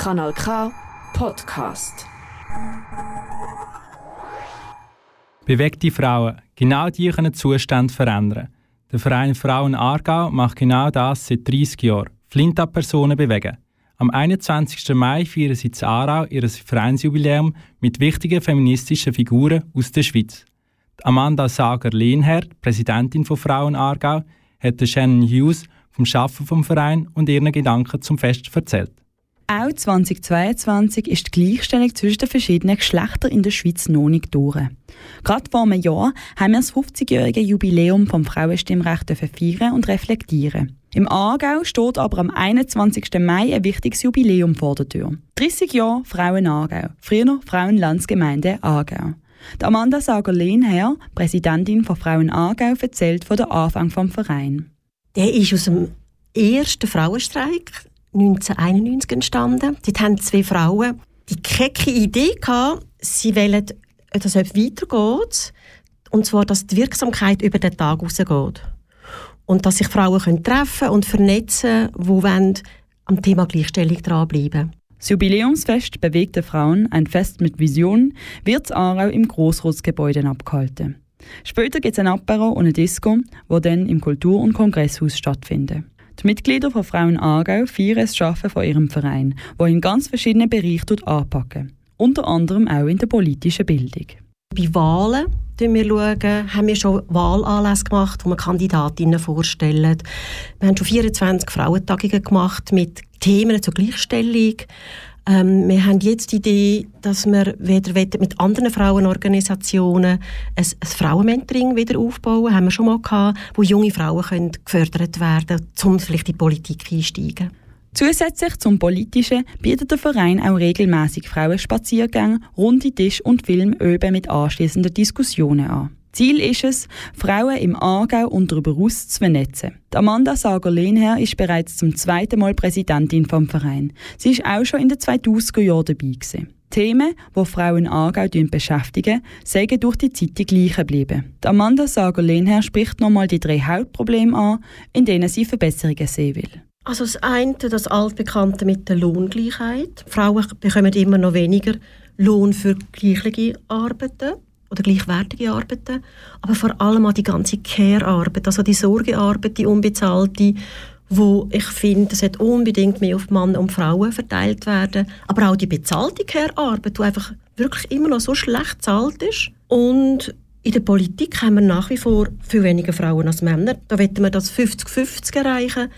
Kanal K Podcast. Bewegte Frauen, genau die können Zustände verändern. Der Verein Frauen Aargau macht genau das seit 30 Jahren. Flinta-Personen bewegen. Am 21. Mai feiern sie in Aarau ihr Vereinsjubiläum mit wichtigen feministischen Figuren aus der Schweiz. Amanda Sager-Lehnhardt, Präsidentin von Frauen Aargau, hat Shannon Hughes vom Schaffen vom Verein und ihren Gedanken zum Fest erzählt. Auch 2022 ist die Gleichstellung zwischen den verschiedenen Geschlechtern in der Schweiz noch nicht durch. Gerade vor einem Jahr haben wir das 50-jährige Jubiläum vom Frauenstimmrecht feiern und reflektieren. Im Aargau steht aber am 21. Mai ein wichtiges Jubiläum vor der Tür. 30 Jahre Frauen Aargau, früher Frauenlandsgemeinde Aargau. Die Amanda Sager-Lehnherr, Präsidentin von Frauen Aargau, erzählt von der Anfang vom Verein. Der ist aus dem ersten Frauenstreik 1991 entstanden. Dort haben zwei Frauen die kecke Idee gehabt, sie wollen, dass es weitergeht. Und zwar, dass die Wirksamkeit über den Tag hinausgeht. Und dass sich Frauen können treffen und vernetzen können, die am Thema Gleichstellung dranbleiben das Jubiläumsfest Bewegte Frauen, ein Fest mit Vision, wird in Aarau im Grossratsgebäude abgehalten. Später gibt es ein Apero und eine Disco, wo dann im Kultur- und Kongresshaus stattfinden. Die Mitglieder von Frauen Aargau feiern das Schaffen von ihrem Verein, wo in ganz verschiedenen Bereichen anpacken. Unter anderem auch in der politischen Bildung. Bei Wahlen schauen wir, haben wir schon Wahlanlässe gemacht, wo wir Kandidatinnen vorstellen. Wir haben schon 24 Frauentagungen gemacht mit Themen zur Gleichstellung. Ähm, wir haben jetzt die Idee, dass wir wieder mit anderen Frauenorganisationen ein, ein Frauenmentoring wieder aufbauen. Haben wir schon mal gehabt, wo junge Frauen können gefördert werden, um vielleicht in die Politik einsteigen. Zusätzlich zum Politischen bietet der Verein auch regelmäßig Frauenspaziergänge, runde Tisch und Filmöben mit anschließenden Diskussionen an. Ziel ist es, Frauen im Aargau und darüber hinaus zu vernetzen. Amanda Sager-Lehnherr ist bereits zum zweiten Mal Präsidentin vom Verein. Sie ist auch schon in den 2000er Jahren dabei gewesen. Themen, die Frauen Aargau beschäftigen, sind durch die Zeit die gleichen geblieben. Amanda Sager-Lehnherr spricht nochmal die drei Hauptprobleme an, in denen sie Verbesserungen sehen will. Also das eine, das altbekannte mit der Lohngleichheit. Frauen bekommen immer noch weniger Lohn für gleiche Arbeiten oder gleichwertige Arbeiten, aber vor allem auch die ganze Care-Arbeit, also die Sorgearbeit, die unbezahlte, wo ich finde, es sollte unbedingt mehr auf Männer und Frauen verteilt werden, aber auch die bezahlte Care-Arbeit, die einfach wirklich immer noch so schlecht bezahlt ist und in der Politik haben wir nach wie vor viel weniger Frauen als Männer. Da wollen wir das 50-50 erreichen.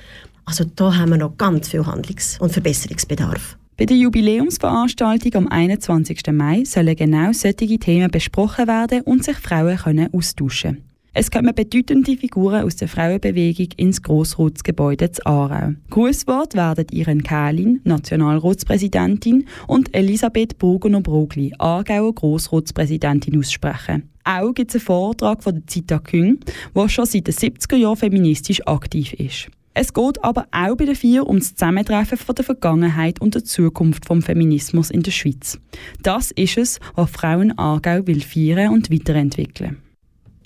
Also da haben wir noch ganz viel Handlungs- und Verbesserungsbedarf. Bei der Jubiläumsveranstaltung am 21. Mai sollen genau solche Themen besprochen werden und sich Frauen können austauschen es kommen bedeutende Figuren aus der Frauenbewegung ins Grossratsgebäude zu Aarau. Grußwort werden Irene Kählin, Nationalratspräsidentin, und Elisabeth Burgener-Brogli, Aargauer Grossratspräsidentin, aussprechen. Auch gibt es einen Vortrag von der Zita Küng, der schon seit den 70er Jahren feministisch aktiv ist. Es geht aber auch bei den vier um das Zusammentreffen von der Vergangenheit und der Zukunft vom Feminismus in der Schweiz. Das ist es, was Frauen Aargau will feiern und weiterentwickeln.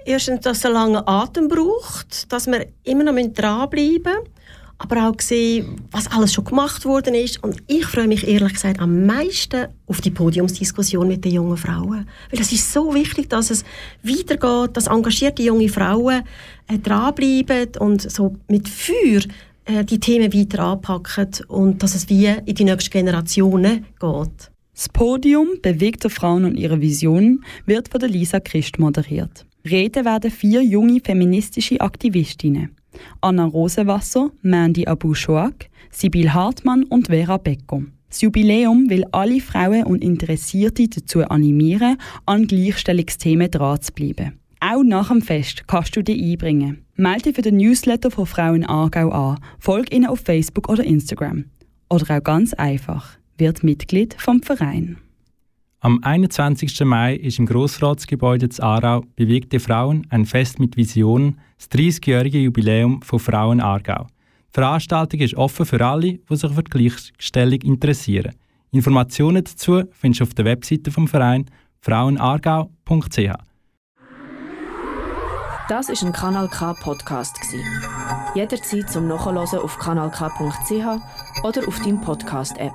Erstens, dass es einen langen Atem braucht, dass wir immer noch dranbleiben müssen aber auch gesehen, was alles schon gemacht worden ist. Und ich freue mich ehrlich gesagt am meisten auf die Podiumsdiskussion mit den jungen Frauen. Weil es ist so wichtig, dass es weitergeht, dass engagierte junge Frauen äh, dranbleiben und so mit Feuer äh, die Themen weiter anpacken und dass es wie in die nächsten Generationen geht. Das Podium bewegter Frauen und ihre Visionen wird von Lisa Christ moderiert. Reden werden vier junge feministische Aktivistinnen. Anna Rosenwasser, Mandy Abu-Shoak, Sibyl Hartmann und Vera Becker. Das Jubiläum will alle Frauen und Interessierte dazu animieren, an Gleichstellungsthemen dran zu bleiben. Auch nach dem Fest kannst du dich einbringen. Melde dich für den Newsletter von Frauen Aargau an, folge ihnen auf Facebook oder Instagram. Oder auch ganz einfach, wird Mitglied vom Verein. Am 21. Mai ist im Grossratsgebäude zu Aarau Bewegte Frauen ein Fest mit Visionen, das 30-jährige Jubiläum von Frauen Aargau. Die Veranstaltung ist offen für alle, die sich für die Gleichstellung interessieren. Informationen dazu findest du auf der Webseite vom Verein frauenaargau.ch. Das ist ein Kanal K Podcast Jederzeit zum Nachhören auf kanalk.ch oder auf deinem Podcast App.